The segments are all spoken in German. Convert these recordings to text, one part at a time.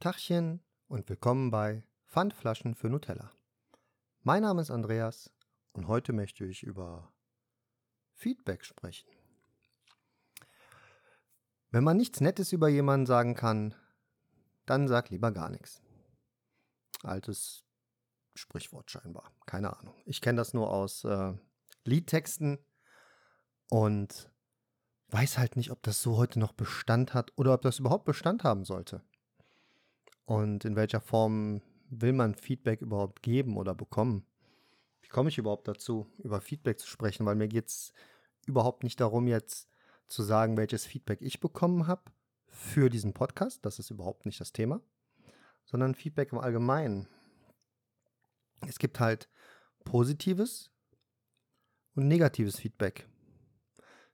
Tachchen und willkommen bei Pfandflaschen für Nutella. Mein Name ist Andreas und heute möchte ich über Feedback sprechen. Wenn man nichts Nettes über jemanden sagen kann, dann sag lieber gar nichts. Altes Sprichwort scheinbar. Keine Ahnung. Ich kenne das nur aus äh, Liedtexten und weiß halt nicht, ob das so heute noch Bestand hat oder ob das überhaupt Bestand haben sollte. Und in welcher Form will man Feedback überhaupt geben oder bekommen? Wie komme ich überhaupt dazu, über Feedback zu sprechen? Weil mir geht es überhaupt nicht darum, jetzt zu sagen, welches Feedback ich bekommen habe für diesen Podcast. Das ist überhaupt nicht das Thema, sondern Feedback im Allgemeinen. Es gibt halt positives und negatives Feedback.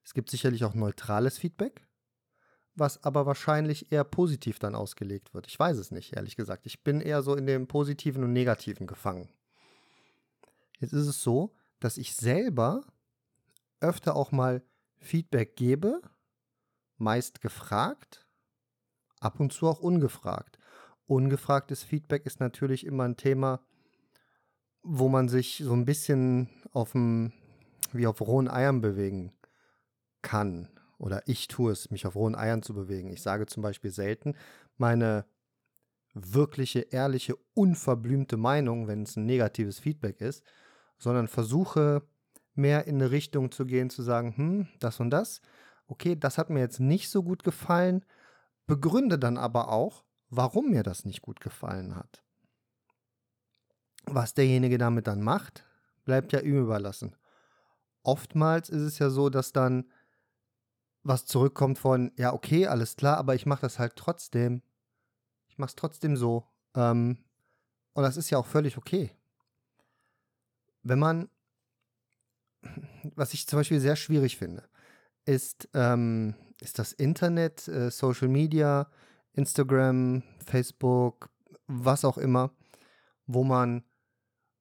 Es gibt sicherlich auch neutrales Feedback was aber wahrscheinlich eher positiv dann ausgelegt wird. Ich weiß es nicht, ehrlich gesagt. Ich bin eher so in dem Positiven und Negativen gefangen. Jetzt ist es so, dass ich selber öfter auch mal Feedback gebe, meist gefragt, ab und zu auch ungefragt. Ungefragtes Feedback ist natürlich immer ein Thema, wo man sich so ein bisschen auf dem, wie auf rohen Eiern bewegen kann oder ich tue es, mich auf rohen Eiern zu bewegen. Ich sage zum Beispiel selten meine wirkliche, ehrliche, unverblümte Meinung, wenn es ein negatives Feedback ist, sondern versuche mehr in eine Richtung zu gehen, zu sagen, hm, das und das, okay, das hat mir jetzt nicht so gut gefallen, begründe dann aber auch, warum mir das nicht gut gefallen hat. Was derjenige damit dann macht, bleibt ja ihm überlassen. Oftmals ist es ja so, dass dann was zurückkommt von, ja, okay, alles klar, aber ich mache das halt trotzdem. Ich mache es trotzdem so. Ähm, und das ist ja auch völlig okay. Wenn man, was ich zum Beispiel sehr schwierig finde, ist, ähm, ist das Internet, äh, Social Media, Instagram, Facebook, was auch immer, wo man,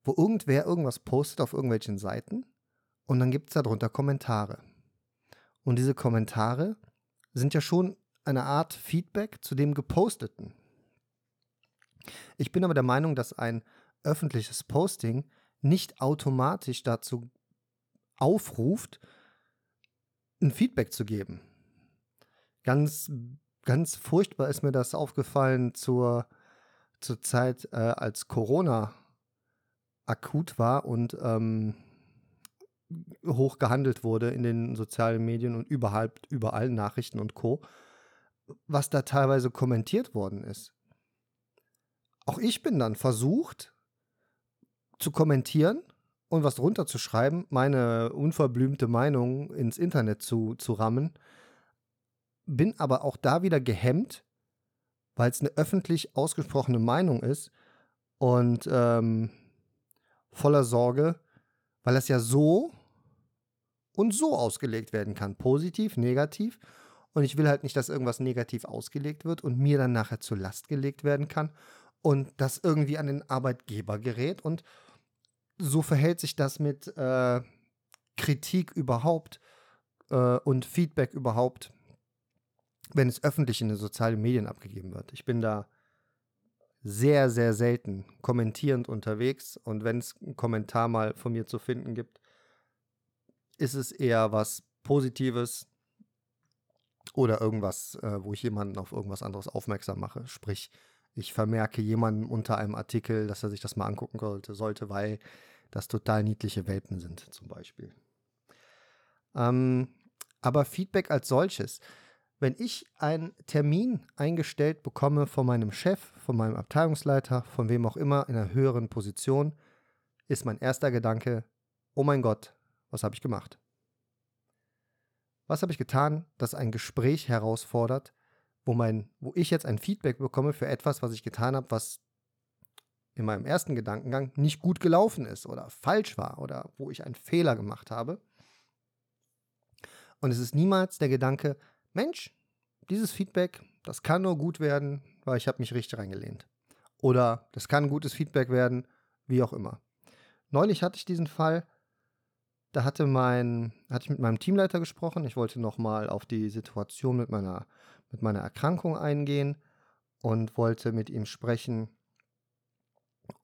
wo irgendwer irgendwas postet auf irgendwelchen Seiten und dann gibt es darunter Kommentare. Und diese Kommentare sind ja schon eine Art Feedback zu dem Geposteten. Ich bin aber der Meinung, dass ein öffentliches Posting nicht automatisch dazu aufruft, ein Feedback zu geben. Ganz, ganz furchtbar ist mir das aufgefallen zur, zur Zeit, äh, als Corona akut war und ähm, hoch gehandelt wurde in den sozialen Medien und überall, überall Nachrichten und Co., was da teilweise kommentiert worden ist. Auch ich bin dann versucht zu kommentieren und was drunter zu schreiben, meine unverblümte Meinung ins Internet zu, zu rammen, bin aber auch da wieder gehemmt, weil es eine öffentlich ausgesprochene Meinung ist und ähm, voller Sorge, weil es ja so und so ausgelegt werden kann. Positiv, negativ. Und ich will halt nicht, dass irgendwas negativ ausgelegt wird und mir dann nachher zur Last gelegt werden kann und das irgendwie an den Arbeitgeber gerät. Und so verhält sich das mit äh, Kritik überhaupt äh, und Feedback überhaupt, wenn es öffentlich in den sozialen Medien abgegeben wird. Ich bin da sehr, sehr selten kommentierend unterwegs und wenn es einen Kommentar mal von mir zu finden gibt, ist es eher was Positives oder irgendwas, äh, wo ich jemanden auf irgendwas anderes aufmerksam mache. Sprich, ich vermerke jemandem unter einem Artikel, dass er sich das mal angucken sollte, sollte weil das total niedliche Welpen sind, zum Beispiel. Ähm, aber Feedback als solches. Wenn ich einen Termin eingestellt bekomme von meinem Chef, von meinem Abteilungsleiter, von wem auch immer in einer höheren Position, ist mein erster Gedanke, oh mein Gott, was habe ich gemacht? Was habe ich getan, das ein Gespräch herausfordert, wo, mein, wo ich jetzt ein Feedback bekomme für etwas, was ich getan habe, was in meinem ersten Gedankengang nicht gut gelaufen ist oder falsch war oder wo ich einen Fehler gemacht habe. Und es ist niemals der Gedanke, Mensch, dieses Feedback, das kann nur gut werden, weil ich habe mich richtig reingelehnt. Oder das kann gutes Feedback werden, wie auch immer. Neulich hatte ich diesen Fall, da hatte, mein, hatte ich mit meinem Teamleiter gesprochen. Ich wollte nochmal auf die Situation mit meiner, mit meiner Erkrankung eingehen. und wollte mit ihm sprechen,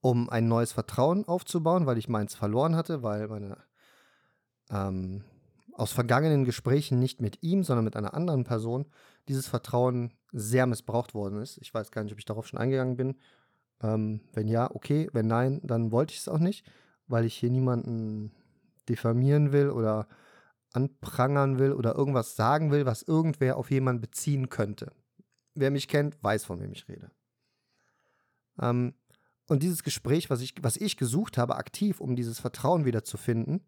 um ein neues Vertrauen aufzubauen, weil ich meins verloren hatte, weil meine ähm, aus vergangenen Gesprächen nicht mit ihm, sondern mit einer anderen Person dieses Vertrauen sehr missbraucht worden ist. Ich weiß gar nicht, ob ich darauf schon eingegangen bin. Ähm, wenn ja, okay. Wenn nein, dann wollte ich es auch nicht, weil ich hier niemanden diffamieren will oder anprangern will oder irgendwas sagen will, was irgendwer auf jemanden beziehen könnte. Wer mich kennt, weiß, von wem ich rede. Ähm, und dieses Gespräch, was ich, was ich gesucht habe, aktiv, um dieses Vertrauen wiederzufinden,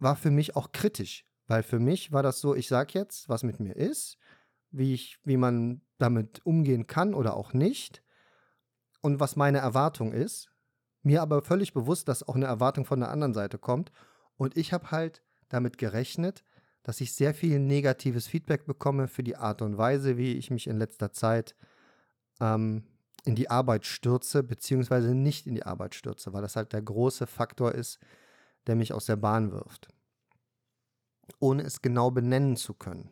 war für mich auch kritisch. Weil für mich war das so, ich sage jetzt, was mit mir ist, wie, ich, wie man damit umgehen kann oder auch nicht und was meine Erwartung ist. Mir aber völlig bewusst, dass auch eine Erwartung von der anderen Seite kommt. Und ich habe halt damit gerechnet, dass ich sehr viel negatives Feedback bekomme für die Art und Weise, wie ich mich in letzter Zeit ähm, in die Arbeit stürze, beziehungsweise nicht in die Arbeit stürze, weil das halt der große Faktor ist, der mich aus der Bahn wirft. Ohne es genau benennen zu können.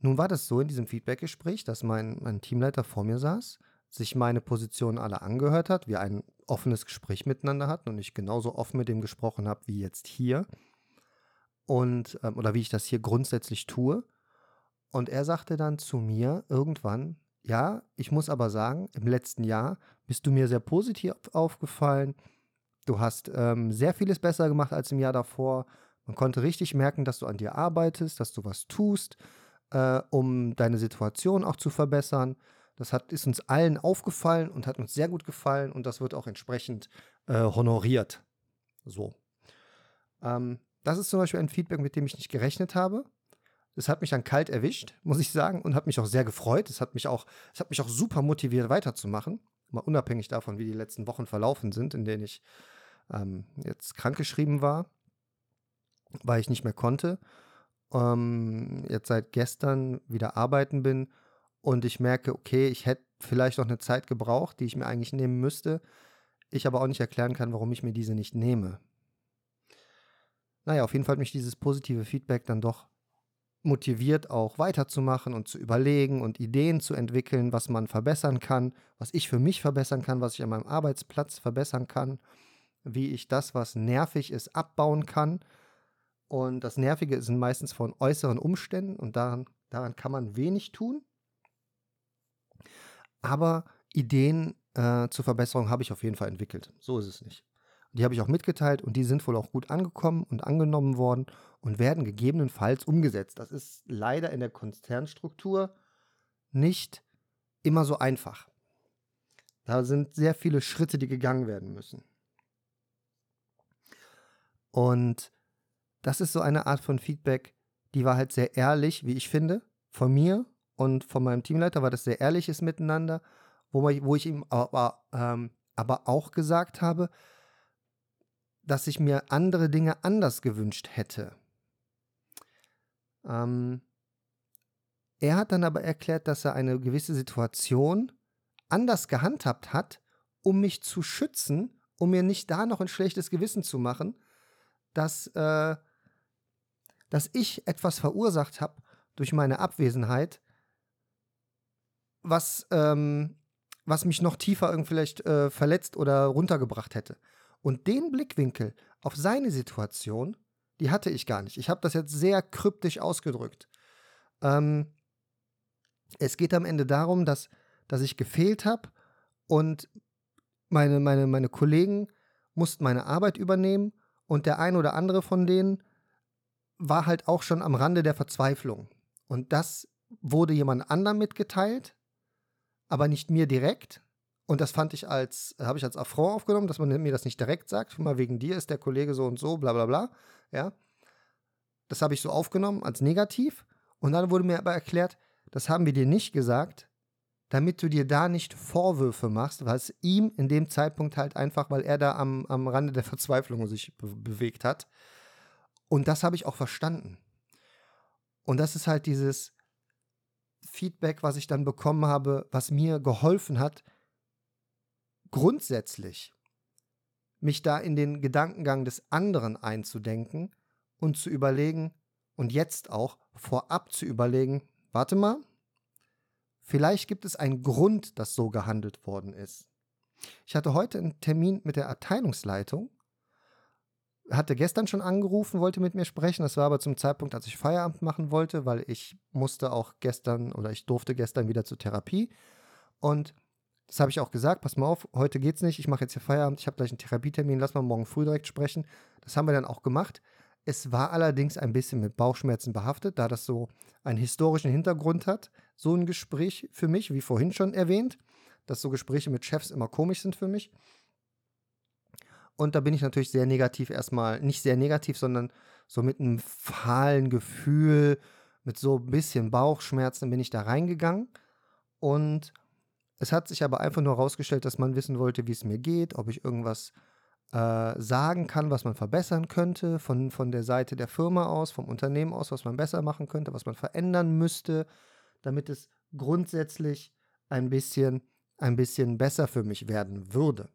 Nun war das so in diesem Feedbackgespräch, dass mein, mein Teamleiter vor mir saß, sich meine Position alle angehört hat, wir ein offenes Gespräch miteinander hatten und ich genauso offen mit ihm gesprochen habe wie jetzt hier und ähm, oder wie ich das hier grundsätzlich tue. Und er sagte dann zu mir irgendwann, ja, ich muss aber sagen, im letzten Jahr bist du mir sehr positiv aufgefallen. Du hast ähm, sehr vieles besser gemacht als im Jahr davor. Man konnte richtig merken, dass du an dir arbeitest, dass du was tust, äh, um deine Situation auch zu verbessern. Das hat, ist uns allen aufgefallen und hat uns sehr gut gefallen und das wird auch entsprechend äh, honoriert. So. Ähm, das ist zum Beispiel ein Feedback, mit dem ich nicht gerechnet habe. Das hat mich dann kalt erwischt, muss ich sagen, und hat mich auch sehr gefreut. Es hat mich auch, es hat mich auch super motiviert, weiterzumachen. Mal unabhängig davon, wie die letzten Wochen verlaufen sind, in denen ich ähm, jetzt krankgeschrieben war, weil ich nicht mehr konnte. Ähm, jetzt seit gestern wieder arbeiten bin und ich merke, okay, ich hätte vielleicht noch eine Zeit gebraucht, die ich mir eigentlich nehmen müsste, ich aber auch nicht erklären kann, warum ich mir diese nicht nehme. Naja, auf jeden Fall hat mich dieses positive Feedback dann doch motiviert, auch weiterzumachen und zu überlegen und Ideen zu entwickeln, was man verbessern kann, was ich für mich verbessern kann, was ich an meinem Arbeitsplatz verbessern kann, wie ich das, was nervig ist, abbauen kann. Und das Nervige sind meistens von äußeren Umständen und daran, daran kann man wenig tun. Aber Ideen äh, zur Verbesserung habe ich auf jeden Fall entwickelt. So ist es nicht. Die habe ich auch mitgeteilt und die sind wohl auch gut angekommen und angenommen worden und werden gegebenenfalls umgesetzt. Das ist leider in der Konzernstruktur nicht immer so einfach. Da sind sehr viele Schritte, die gegangen werden müssen. Und das ist so eine Art von Feedback, die war halt sehr ehrlich, wie ich finde, von mir und von meinem Teamleiter war das sehr ehrliches Miteinander, wo, wo ich ihm aber, ähm, aber auch gesagt habe, dass ich mir andere Dinge anders gewünscht hätte. Ähm, er hat dann aber erklärt, dass er eine gewisse Situation anders gehandhabt hat, um mich zu schützen, um mir nicht da noch ein schlechtes Gewissen zu machen, dass, äh, dass ich etwas verursacht habe durch meine Abwesenheit, was, ähm, was mich noch tiefer irgendwie vielleicht äh, verletzt oder runtergebracht hätte. Und den Blickwinkel auf seine Situation, die hatte ich gar nicht. Ich habe das jetzt sehr kryptisch ausgedrückt. Ähm, es geht am Ende darum, dass, dass ich gefehlt habe und meine, meine, meine Kollegen mussten meine Arbeit übernehmen und der ein oder andere von denen war halt auch schon am Rande der Verzweiflung. Und das wurde jemand anderem mitgeteilt, aber nicht mir direkt. Und das fand ich als, habe ich als Affront aufgenommen, dass man mir das nicht direkt sagt. Mal wegen dir ist der Kollege so und so, bla bla bla. Ja. Das habe ich so aufgenommen als negativ. Und dann wurde mir aber erklärt, das haben wir dir nicht gesagt, damit du dir da nicht Vorwürfe machst, weil es ihm in dem Zeitpunkt halt einfach, weil er da am, am Rande der Verzweiflung sich be bewegt hat. Und das habe ich auch verstanden. Und das ist halt dieses Feedback, was ich dann bekommen habe, was mir geholfen hat, grundsätzlich mich da in den Gedankengang des anderen einzudenken und zu überlegen und jetzt auch vorab zu überlegen, warte mal, Vielleicht gibt es einen Grund, dass so gehandelt worden ist. Ich hatte heute einen Termin mit der Abteilungsleitung, hatte gestern schon angerufen, wollte mit mir sprechen. Das war aber zum Zeitpunkt, als ich Feierabend machen wollte, weil ich musste auch gestern oder ich durfte gestern wieder zur Therapie. Und das habe ich auch gesagt, pass mal auf, heute geht's nicht, ich mache jetzt hier Feierabend, ich habe gleich einen Therapietermin, lass mal morgen früh direkt sprechen. Das haben wir dann auch gemacht. Es war allerdings ein bisschen mit Bauchschmerzen behaftet, da das so einen historischen Hintergrund hat. So ein Gespräch für mich, wie vorhin schon erwähnt, dass so Gespräche mit Chefs immer komisch sind für mich. Und da bin ich natürlich sehr negativ erstmal, nicht sehr negativ, sondern so mit einem fahlen Gefühl, mit so ein bisschen Bauchschmerzen bin ich da reingegangen. Und es hat sich aber einfach nur herausgestellt, dass man wissen wollte, wie es mir geht, ob ich irgendwas äh, sagen kann, was man verbessern könnte, von, von der Seite der Firma aus, vom Unternehmen aus, was man besser machen könnte, was man verändern müsste, damit es grundsätzlich ein bisschen, ein bisschen besser für mich werden würde.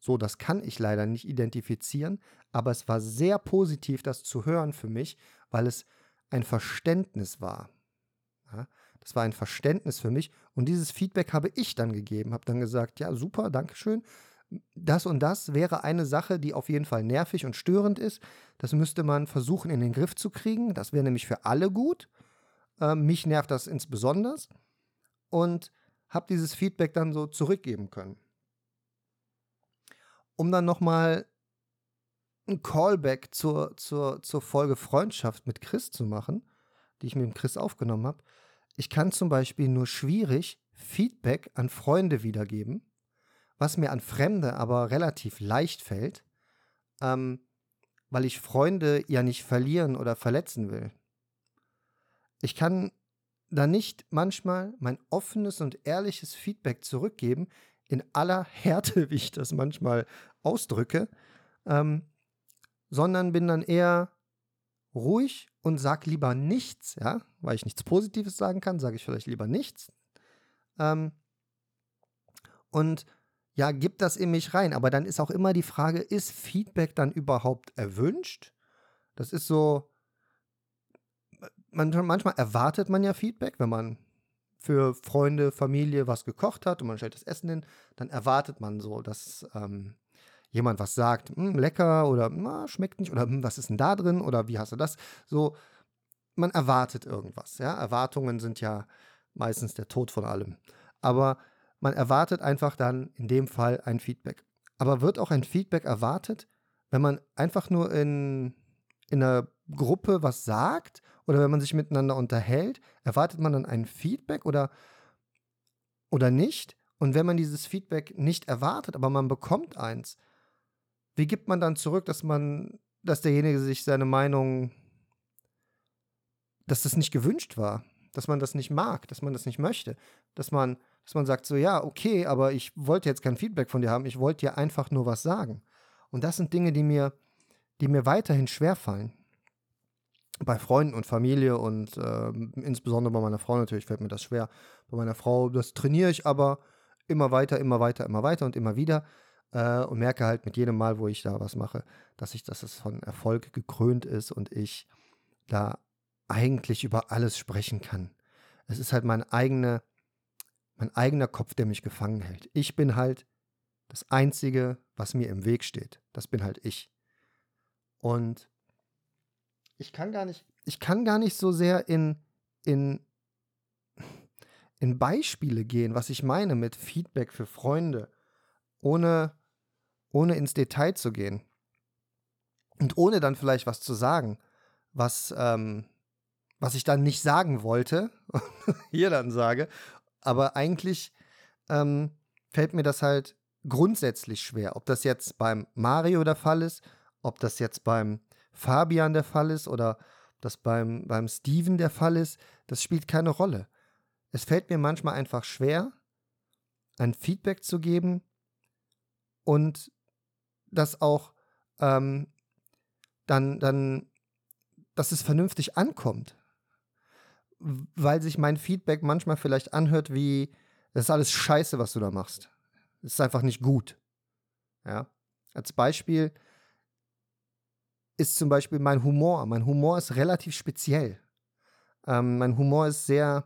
So, das kann ich leider nicht identifizieren, aber es war sehr positiv, das zu hören für mich, weil es ein Verständnis war. Ja, das war ein Verständnis für mich und dieses Feedback habe ich dann gegeben, habe dann gesagt, ja, super, danke schön. Das und das wäre eine Sache, die auf jeden Fall nervig und störend ist. Das müsste man versuchen in den Griff zu kriegen. Das wäre nämlich für alle gut. Äh, mich nervt das insbesondere. Und habe dieses Feedback dann so zurückgeben können um dann nochmal ein Callback zur, zur, zur Folge Freundschaft mit Chris zu machen, die ich mit dem Chris aufgenommen habe. Ich kann zum Beispiel nur schwierig Feedback an Freunde wiedergeben, was mir an Fremde aber relativ leicht fällt, ähm, weil ich Freunde ja nicht verlieren oder verletzen will. Ich kann da nicht manchmal mein offenes und ehrliches Feedback zurückgeben, in aller Härte, wie ich das manchmal ausdrücke, ähm, sondern bin dann eher ruhig und sag lieber nichts, ja, weil ich nichts Positives sagen kann, sage ich vielleicht lieber nichts. Ähm, und ja, gib das in mich rein. Aber dann ist auch immer die Frage, ist Feedback dann überhaupt erwünscht? Das ist so, man, manchmal erwartet man ja Feedback, wenn man für Freunde, Familie was gekocht hat und man stellt das Essen hin, dann erwartet man so, dass ähm, jemand was sagt, hm, lecker oder na, schmeckt nicht oder hm, was ist denn da drin oder wie hast du das? So, man erwartet irgendwas. Ja? Erwartungen sind ja meistens der Tod von allem. Aber man erwartet einfach dann in dem Fall ein Feedback. Aber wird auch ein Feedback erwartet, wenn man einfach nur in, in einer Gruppe was sagt oder wenn man sich miteinander unterhält, erwartet man dann ein Feedback oder, oder nicht? Und wenn man dieses Feedback nicht erwartet, aber man bekommt eins, wie gibt man dann zurück, dass man, dass derjenige sich seine Meinung, dass das nicht gewünscht war, dass man das nicht mag, dass man das nicht möchte, dass man, dass man sagt so, ja, okay, aber ich wollte jetzt kein Feedback von dir haben, ich wollte dir einfach nur was sagen. Und das sind Dinge, die mir, die mir weiterhin schwerfallen bei Freunden und Familie und äh, insbesondere bei meiner Frau natürlich fällt mir das schwer. Bei meiner Frau, das trainiere ich aber immer weiter, immer weiter, immer weiter und immer wieder äh, und merke halt mit jedem Mal, wo ich da was mache, dass ich, dass es von Erfolg gekrönt ist und ich da eigentlich über alles sprechen kann. Es ist halt mein eigener, mein eigener Kopf, der mich gefangen hält. Ich bin halt das Einzige, was mir im Weg steht. Das bin halt ich. Und ich kann gar nicht, ich kann gar nicht so sehr in, in, in Beispiele gehen, was ich meine mit Feedback für Freunde, ohne, ohne ins Detail zu gehen. Und ohne dann vielleicht was zu sagen, was, ähm, was ich dann nicht sagen wollte, hier dann sage. Aber eigentlich ähm, fällt mir das halt grundsätzlich schwer. Ob das jetzt beim Mario der Fall ist, ob das jetzt beim Fabian der Fall ist oder das beim, beim Steven der Fall ist, das spielt keine Rolle. Es fällt mir manchmal einfach schwer, ein Feedback zu geben und das auch ähm, dann, dann, dass es vernünftig ankommt. Weil sich mein Feedback manchmal vielleicht anhört wie, das ist alles scheiße, was du da machst. Es ist einfach nicht gut. Ja. Als Beispiel, ist zum Beispiel mein Humor. Mein Humor ist relativ speziell. Ähm, mein Humor ist sehr,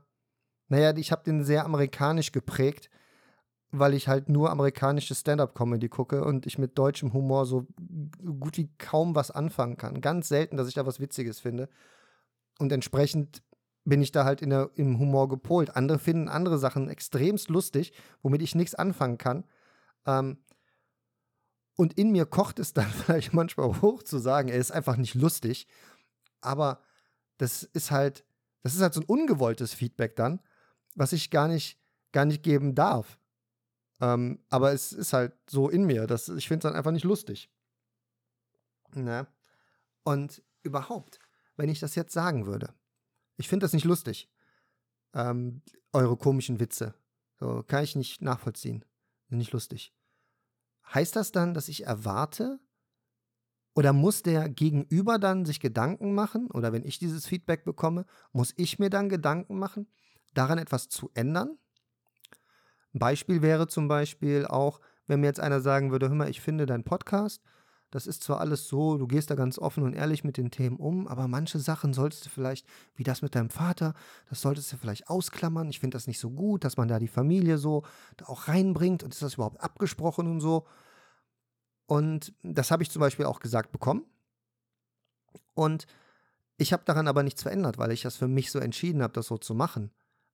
Naja, ich habe den sehr amerikanisch geprägt, weil ich halt nur amerikanische Stand-up-Comedy gucke und ich mit deutschem Humor so gut wie kaum was anfangen kann. Ganz selten, dass ich da was Witziges finde. Und entsprechend bin ich da halt in der, im Humor gepolt. Andere finden andere Sachen extremst lustig, womit ich nichts anfangen kann. Ähm, und in mir kocht es dann vielleicht manchmal hoch zu sagen, er ist einfach nicht lustig. Aber das ist halt, das ist halt so ein ungewolltes Feedback dann, was ich gar nicht, gar nicht geben darf. Ähm, aber es ist halt so in mir, dass ich finde es dann einfach nicht lustig. Ne? Und überhaupt, wenn ich das jetzt sagen würde, ich finde das nicht lustig. Ähm, eure komischen Witze. So, kann ich nicht nachvollziehen. Nicht lustig. Heißt das dann, dass ich erwarte, oder muss der Gegenüber dann sich Gedanken machen? Oder wenn ich dieses Feedback bekomme, muss ich mir dann Gedanken machen, daran etwas zu ändern? Beispiel wäre zum Beispiel auch, wenn mir jetzt einer sagen würde, hör mal, ich finde dein Podcast, das ist zwar alles so, du gehst da ganz offen und ehrlich mit den Themen um, aber manche Sachen solltest du vielleicht, wie das mit deinem Vater, das solltest du vielleicht ausklammern. Ich finde das nicht so gut, dass man da die Familie so da auch reinbringt und ist das überhaupt abgesprochen und so. Und das habe ich zum Beispiel auch gesagt bekommen. Und ich habe daran aber nichts verändert, weil ich das für mich so entschieden habe, das so zu machen.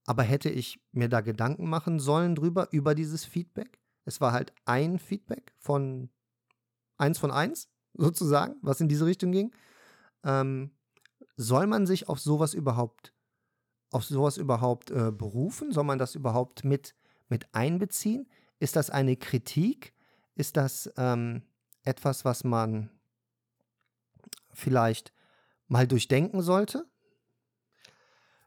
Aber hätte ich mir da Gedanken machen sollen drüber, über dieses Feedback? Es war halt ein Feedback von eins von eins, sozusagen, was in diese Richtung ging. Ähm, soll man sich auf sowas überhaupt, auf sowas überhaupt äh, berufen? Soll man das überhaupt mit, mit einbeziehen? Ist das eine Kritik? Ist das ähm, etwas, was man vielleicht mal durchdenken sollte?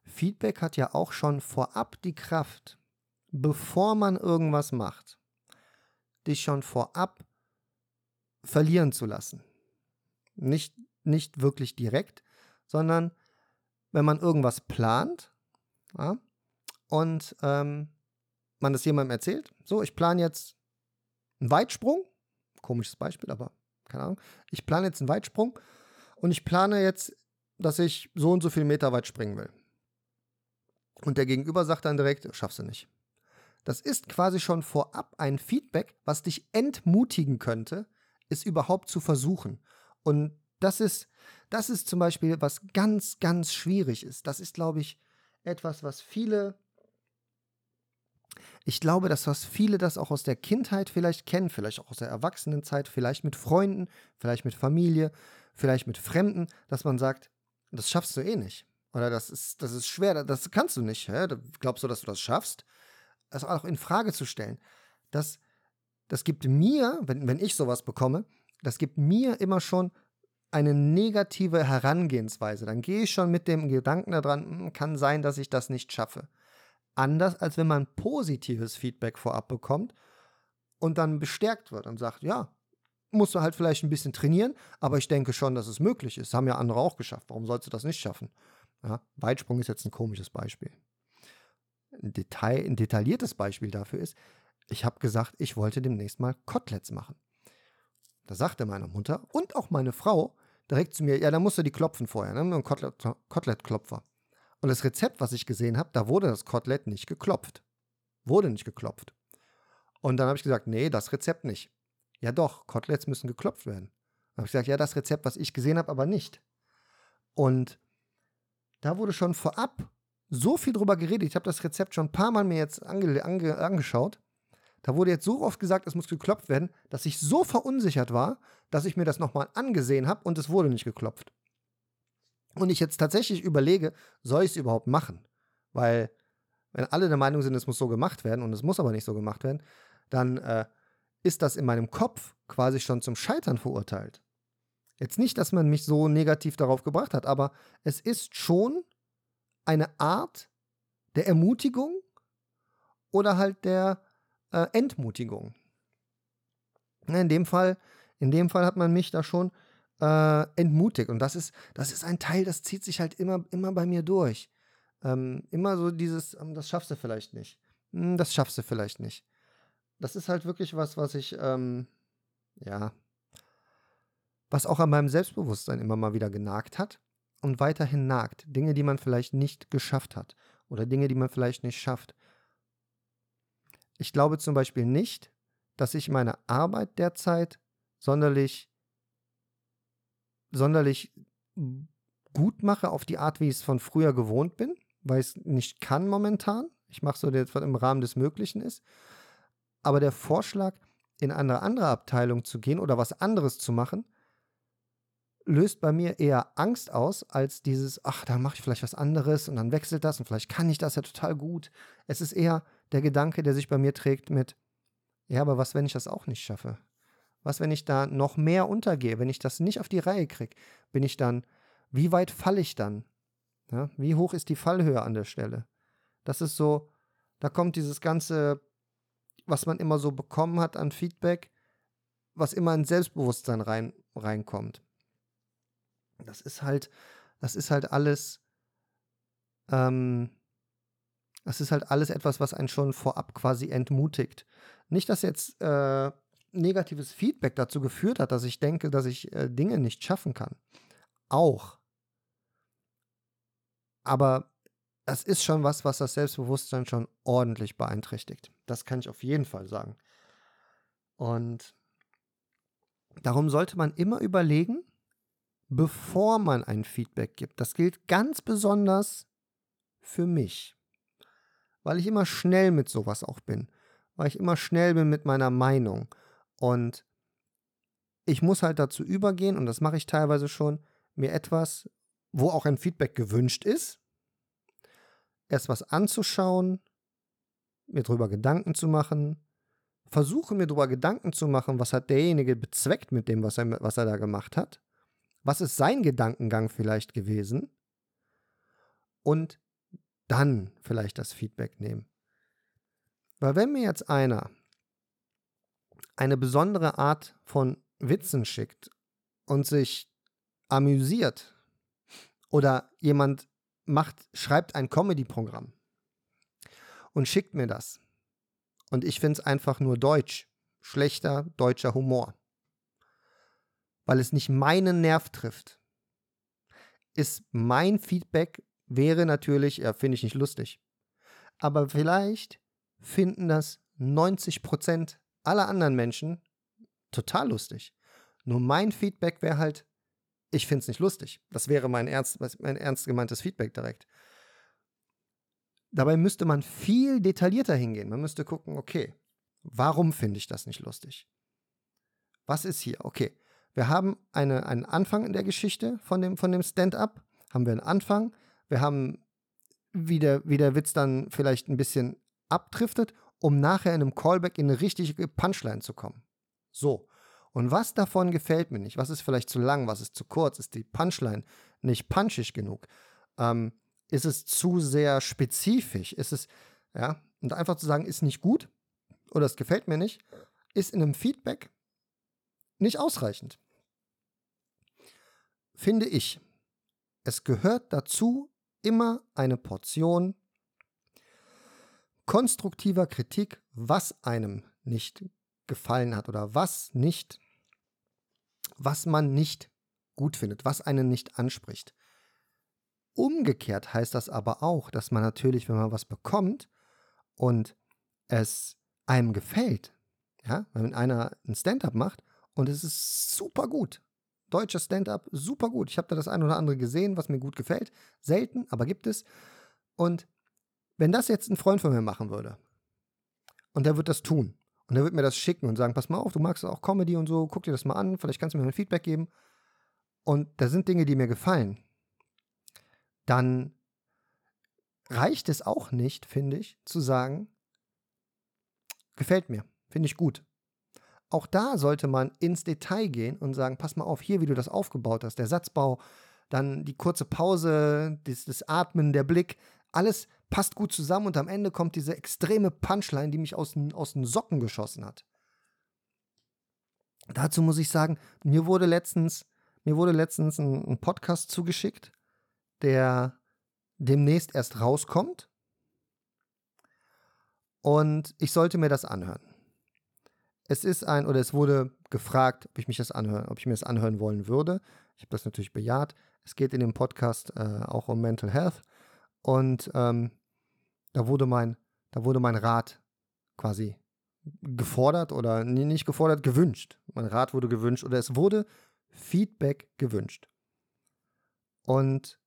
Feedback hat ja auch schon vorab die Kraft, bevor man irgendwas macht, dich schon vorab verlieren zu lassen. Nicht, nicht wirklich direkt, sondern wenn man irgendwas plant ja, und ähm, man das jemandem erzählt, so, ich plane jetzt einen Weitsprung, komisches Beispiel, aber keine Ahnung, ich plane jetzt einen Weitsprung und ich plane jetzt, dass ich so und so viel Meter weit springen will. Und der Gegenüber sagt dann direkt, schaffst du nicht. Das ist quasi schon vorab ein Feedback, was dich entmutigen könnte, es überhaupt zu versuchen. Und das ist, das ist zum Beispiel, was ganz, ganz schwierig ist. Das ist, glaube ich, etwas, was viele, ich glaube, dass was viele das auch aus der Kindheit vielleicht kennen, vielleicht auch aus der Erwachsenenzeit, vielleicht mit Freunden, vielleicht mit Familie, vielleicht mit Fremden, dass man sagt, das schaffst du eh nicht. Oder das ist, das ist schwer, das kannst du nicht. Hä? Glaubst du, dass du das schaffst? Das auch in Frage zu stellen. Das, das gibt mir, wenn, wenn ich sowas bekomme, das gibt mir immer schon eine negative Herangehensweise. Dann gehe ich schon mit dem Gedanken daran, hm, kann sein, dass ich das nicht schaffe. Anders als wenn man positives Feedback vorab bekommt und dann bestärkt wird und sagt, ja, musst du halt vielleicht ein bisschen trainieren, aber ich denke schon, dass es möglich ist. Haben ja andere auch geschafft. Warum sollst du das nicht schaffen? Ja, Weitsprung ist jetzt ein komisches Beispiel. Ein, Detail, ein detailliertes Beispiel dafür ist, ich habe gesagt, ich wollte demnächst mal Koteletts machen. Da sagte meine Mutter und auch meine Frau direkt zu mir, ja, da musst du die klopfen vorher, ne? Ein Kotelett, Kotelettklopfer. Und das Rezept, was ich gesehen habe, da wurde das Kotelett nicht geklopft. Wurde nicht geklopft. Und dann habe ich gesagt, nee, das Rezept nicht. Ja doch, Koteletts müssen geklopft werden. Dann habe ich gesagt, ja, das Rezept, was ich gesehen habe, aber nicht. Und da wurde schon vorab so viel drüber geredet. Ich habe das Rezept schon ein paar Mal mir jetzt ange ange angeschaut. Da wurde jetzt so oft gesagt, es muss geklopft werden, dass ich so verunsichert war, dass ich mir das nochmal angesehen habe und es wurde nicht geklopft. Und ich jetzt tatsächlich überlege, soll ich es überhaupt machen? Weil, wenn alle der Meinung sind, es muss so gemacht werden und es muss aber nicht so gemacht werden, dann äh, ist das in meinem Kopf quasi schon zum Scheitern verurteilt. Jetzt nicht, dass man mich so negativ darauf gebracht hat, aber es ist schon eine Art der Ermutigung oder halt der äh, Entmutigung. In dem Fall, in dem Fall hat man mich da schon äh, entmutigt. Und das ist, das ist ein Teil, das zieht sich halt immer, immer bei mir durch. Ähm, immer so dieses, ähm, das schaffst du vielleicht nicht. Hm, das schaffst du vielleicht nicht. Das ist halt wirklich was, was ich, ähm, ja, was auch an meinem Selbstbewusstsein immer mal wieder genagt hat und weiterhin nagt. Dinge, die man vielleicht nicht geschafft hat. oder Dinge, die man vielleicht nicht schafft. Ich glaube zum Beispiel nicht, dass ich meine Arbeit derzeit sonderlich, sonderlich gut mache auf die Art, wie ich es von früher gewohnt bin, weil ich es nicht kann momentan. Ich mache so, was im Rahmen des Möglichen ist. Aber der Vorschlag, in eine andere Abteilung zu gehen oder was anderes zu machen, löst bei mir eher Angst aus, als dieses, ach, dann mache ich vielleicht was anderes und dann wechselt das und vielleicht kann ich das ja total gut. Es ist eher der Gedanke, der sich bei mir trägt mit, ja, aber was, wenn ich das auch nicht schaffe? Was, wenn ich da noch mehr untergehe, wenn ich das nicht auf die Reihe kriege? Bin ich dann, wie weit falle ich dann? Ja, wie hoch ist die Fallhöhe an der Stelle? Das ist so, da kommt dieses ganze, was man immer so bekommen hat an Feedback, was immer in Selbstbewusstsein rein, reinkommt. Das ist halt, das ist halt alles, ähm, das ist halt alles etwas, was einen schon vorab quasi entmutigt. Nicht, dass jetzt äh, negatives Feedback dazu geführt hat, dass ich denke, dass ich äh, Dinge nicht schaffen kann. Auch. Aber das ist schon was, was das Selbstbewusstsein schon ordentlich beeinträchtigt. Das kann ich auf jeden Fall sagen. Und darum sollte man immer überlegen, bevor man ein Feedback gibt. Das gilt ganz besonders für mich, weil ich immer schnell mit sowas auch bin, weil ich immer schnell bin mit meiner Meinung. Und ich muss halt dazu übergehen, und das mache ich teilweise schon, mir etwas, wo auch ein Feedback gewünscht ist, erst was anzuschauen, mir darüber Gedanken zu machen, versuche mir darüber Gedanken zu machen, was hat derjenige bezweckt mit dem, was er, was er da gemacht hat was ist sein Gedankengang vielleicht gewesen? Und dann vielleicht das Feedback nehmen. Weil wenn mir jetzt einer eine besondere Art von Witzen schickt und sich amüsiert oder jemand macht, schreibt ein Comedy-Programm und schickt mir das und ich finde es einfach nur deutsch, schlechter deutscher Humor weil es nicht meinen Nerv trifft, ist mein Feedback wäre natürlich, ja, finde ich nicht lustig. Aber vielleicht finden das 90% aller anderen Menschen total lustig. Nur mein Feedback wäre halt, ich finde es nicht lustig. Das wäre mein ernst, mein ernst gemeintes Feedback direkt. Dabei müsste man viel detaillierter hingehen. Man müsste gucken, okay, warum finde ich das nicht lustig? Was ist hier? Okay, wir haben eine, einen Anfang in der Geschichte von dem, von dem Stand-up, haben wir einen Anfang, wir haben, wie der, wie der Witz dann vielleicht ein bisschen abdriftet, um nachher in einem Callback in eine richtige Punchline zu kommen. So. Und was davon gefällt mir nicht? Was ist vielleicht zu lang? Was ist zu kurz? Ist die Punchline nicht punchig genug? Ähm, ist es zu sehr spezifisch? Ist es, ja, und einfach zu sagen, ist nicht gut oder es gefällt mir nicht, ist in einem Feedback nicht ausreichend. Finde ich. Es gehört dazu immer eine Portion konstruktiver Kritik, was einem nicht gefallen hat oder was nicht, was man nicht gut findet, was einen nicht anspricht. Umgekehrt heißt das aber auch, dass man natürlich, wenn man was bekommt und es einem gefällt, ja, wenn einer ein Stand-up macht und es ist super gut. Deutscher Stand-up, super gut. Ich habe da das ein oder andere gesehen, was mir gut gefällt. Selten, aber gibt es. Und wenn das jetzt ein Freund von mir machen würde, und der wird das tun, und der wird mir das schicken und sagen, pass mal auf, du magst auch Comedy und so, guck dir das mal an, vielleicht kannst du mir ein Feedback geben. Und da sind Dinge, die mir gefallen. Dann reicht es auch nicht, finde ich, zu sagen, gefällt mir, finde ich gut. Auch da sollte man ins Detail gehen und sagen, pass mal auf, hier, wie du das aufgebaut hast, der Satzbau, dann die kurze Pause, das, das Atmen, der Blick, alles passt gut zusammen und am Ende kommt diese extreme Punchline, die mich aus den, aus den Socken geschossen hat. Dazu muss ich sagen, mir wurde letztens, mir wurde letztens ein, ein Podcast zugeschickt, der demnächst erst rauskommt. Und ich sollte mir das anhören. Es ist ein, oder es wurde gefragt, ob ich mich das anhören, ob ich mir das anhören wollen würde. Ich habe das natürlich bejaht. Es geht in dem Podcast äh, auch um Mental Health. Und ähm, da wurde mein, da wurde mein Rat quasi gefordert oder nee, nicht gefordert, gewünscht. Mein Rat wurde gewünscht oder es wurde Feedback gewünscht. Und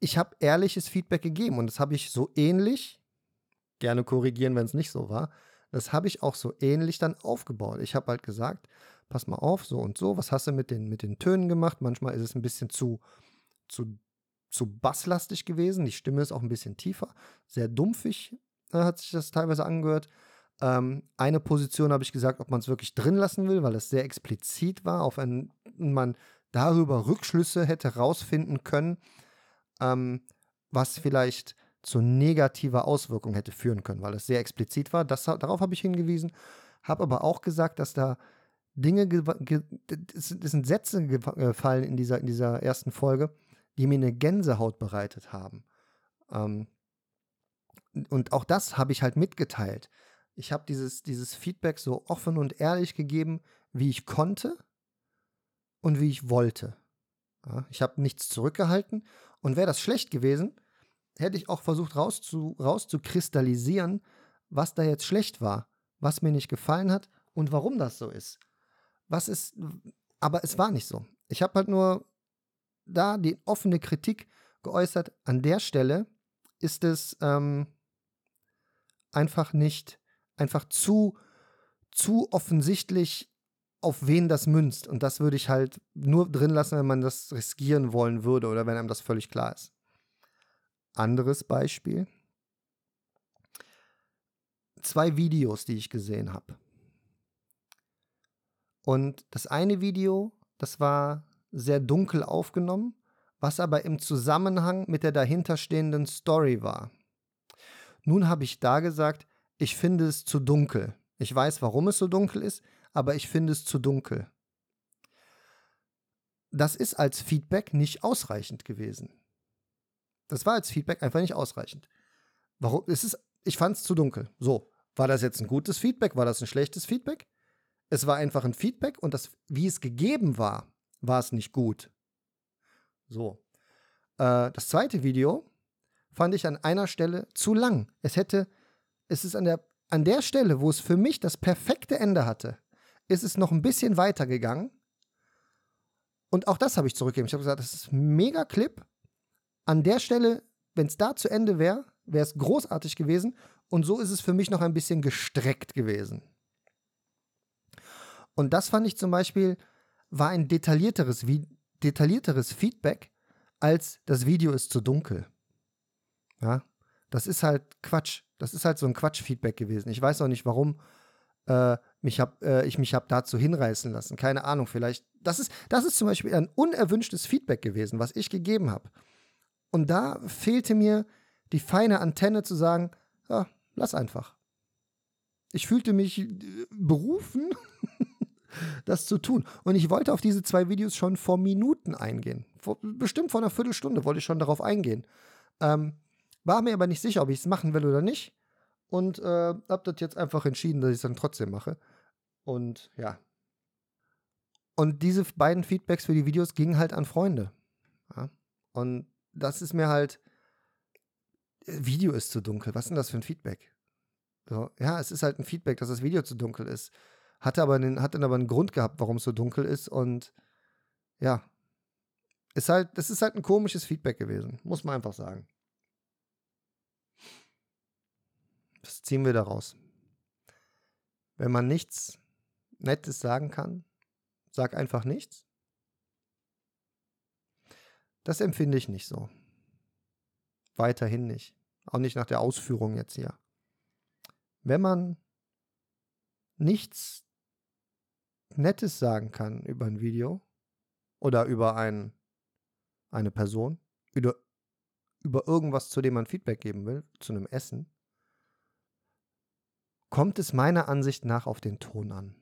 ich habe ehrliches Feedback gegeben und das habe ich so ähnlich, gerne korrigieren, wenn es nicht so war, das habe ich auch so ähnlich dann aufgebaut. Ich habe halt gesagt, pass mal auf, so und so, was hast du mit den, mit den Tönen gemacht? Manchmal ist es ein bisschen zu, zu, zu basslastig gewesen, die Stimme ist auch ein bisschen tiefer, sehr dumpfig äh, hat sich das teilweise angehört. Ähm, eine Position habe ich gesagt, ob man es wirklich drin lassen will, weil es sehr explizit war, auf einen man darüber Rückschlüsse hätte rausfinden können, ähm, was vielleicht zu negativer Auswirkung hätte führen können, weil es sehr explizit war. Das, darauf habe ich hingewiesen, habe aber auch gesagt, dass da Dinge, es sind Sätze gefallen in dieser, in dieser ersten Folge, die mir eine Gänsehaut bereitet haben. Ähm, und auch das habe ich halt mitgeteilt. Ich habe dieses, dieses Feedback so offen und ehrlich gegeben, wie ich konnte und wie ich wollte. Ja, ich habe nichts zurückgehalten. Und wäre das schlecht gewesen, hätte ich auch versucht rauszu, rauszukristallisieren, was da jetzt schlecht war, was mir nicht gefallen hat und warum das so ist. Was ist, aber es war nicht so. Ich habe halt nur da die offene Kritik geäußert. An der Stelle ist es ähm, einfach nicht, einfach zu, zu offensichtlich, auf wen das münzt. Und das würde ich halt nur drin lassen, wenn man das riskieren wollen würde oder wenn einem das völlig klar ist. Anderes Beispiel. Zwei Videos, die ich gesehen habe. Und das eine Video, das war sehr dunkel aufgenommen, was aber im Zusammenhang mit der dahinterstehenden Story war. Nun habe ich da gesagt, ich finde es zu dunkel. Ich weiß, warum es so dunkel ist, aber ich finde es zu dunkel. Das ist als Feedback nicht ausreichend gewesen. Das war als Feedback einfach nicht ausreichend. Warum? Es ist, ich fand es zu dunkel. So, war das jetzt ein gutes Feedback? War das ein schlechtes Feedback? Es war einfach ein Feedback und das, wie es gegeben war, war es nicht gut. So. Äh, das zweite Video fand ich an einer Stelle zu lang. Es hätte, es ist an der, an der Stelle, wo es für mich das perfekte Ende hatte, ist es noch ein bisschen weiter gegangen. Und auch das habe ich zurückgegeben. Ich habe gesagt, das ist ein mega Clip. An der Stelle, wenn es da zu Ende wäre, wäre es großartig gewesen. Und so ist es für mich noch ein bisschen gestreckt gewesen. Und das fand ich zum Beispiel, war ein detaillierteres, detaillierteres Feedback, als das Video ist zu dunkel. Ja, das ist halt Quatsch. Das ist halt so ein Quatsch-Feedback gewesen. Ich weiß auch nicht, warum äh, mich hab, äh, ich mich habe dazu hinreißen lassen. Keine Ahnung, vielleicht. Das ist, das ist zum Beispiel ein unerwünschtes Feedback gewesen, was ich gegeben habe. Und da fehlte mir die feine Antenne zu sagen, ja, lass einfach. Ich fühlte mich äh, berufen, das zu tun. Und ich wollte auf diese zwei Videos schon vor Minuten eingehen. Vor, bestimmt vor einer Viertelstunde wollte ich schon darauf eingehen. Ähm, war mir aber nicht sicher, ob ich es machen will oder nicht. Und äh, habe das jetzt einfach entschieden, dass ich es dann trotzdem mache. Und ja. Und diese beiden Feedbacks für die Videos gingen halt an Freunde. Ja? Und das ist mir halt. Äh, Video ist zu dunkel. Was ist denn das für ein Feedback? So, ja, es ist halt ein Feedback, dass das Video zu dunkel ist. Hatte aber einen, hat dann aber einen Grund gehabt, warum es so dunkel ist. Und ja. Ist halt, das ist halt ein komisches Feedback gewesen. Muss man einfach sagen. Was ziehen wir daraus? Wenn man nichts Nettes sagen kann, sag einfach nichts. Das empfinde ich nicht so. Weiterhin nicht. Auch nicht nach der Ausführung jetzt hier. Wenn man nichts Nettes sagen kann über ein Video oder über ein, eine Person, über, über irgendwas, zu dem man Feedback geben will, zu einem Essen, kommt es meiner Ansicht nach auf den Ton an.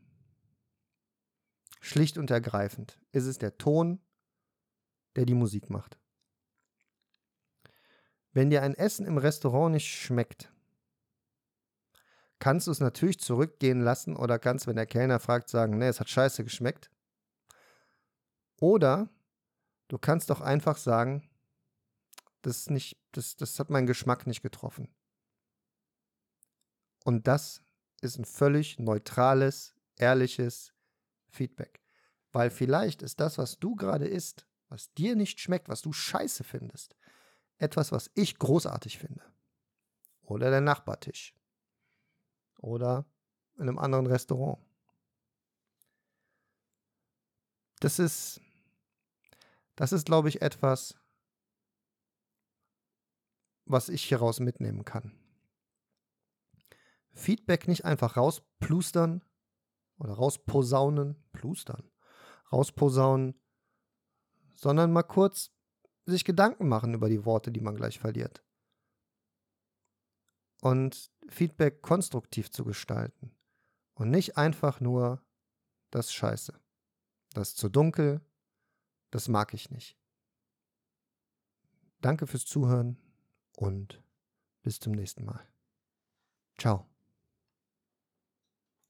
Schlicht und ergreifend ist es der Ton, der die Musik macht. Wenn dir ein Essen im Restaurant nicht schmeckt, kannst du es natürlich zurückgehen lassen oder kannst, wenn der Kellner fragt, sagen, nee, es hat scheiße geschmeckt. Oder du kannst doch einfach sagen, das nicht, das, das hat meinen Geschmack nicht getroffen. Und das ist ein völlig neutrales, ehrliches Feedback. Weil vielleicht ist das, was du gerade isst, was dir nicht schmeckt, was du scheiße findest, etwas, was ich großartig finde. Oder der Nachbartisch. Oder in einem anderen Restaurant. Das ist, das ist, glaube ich, etwas, was ich hieraus mitnehmen kann. Feedback nicht einfach rausplustern oder rausposaunen, plustern, rausposaunen, sondern mal kurz sich Gedanken machen über die Worte, die man gleich verliert. Und Feedback konstruktiv zu gestalten und nicht einfach nur das Scheiße. Das ist zu dunkel, das mag ich nicht. Danke fürs Zuhören und bis zum nächsten Mal. Ciao.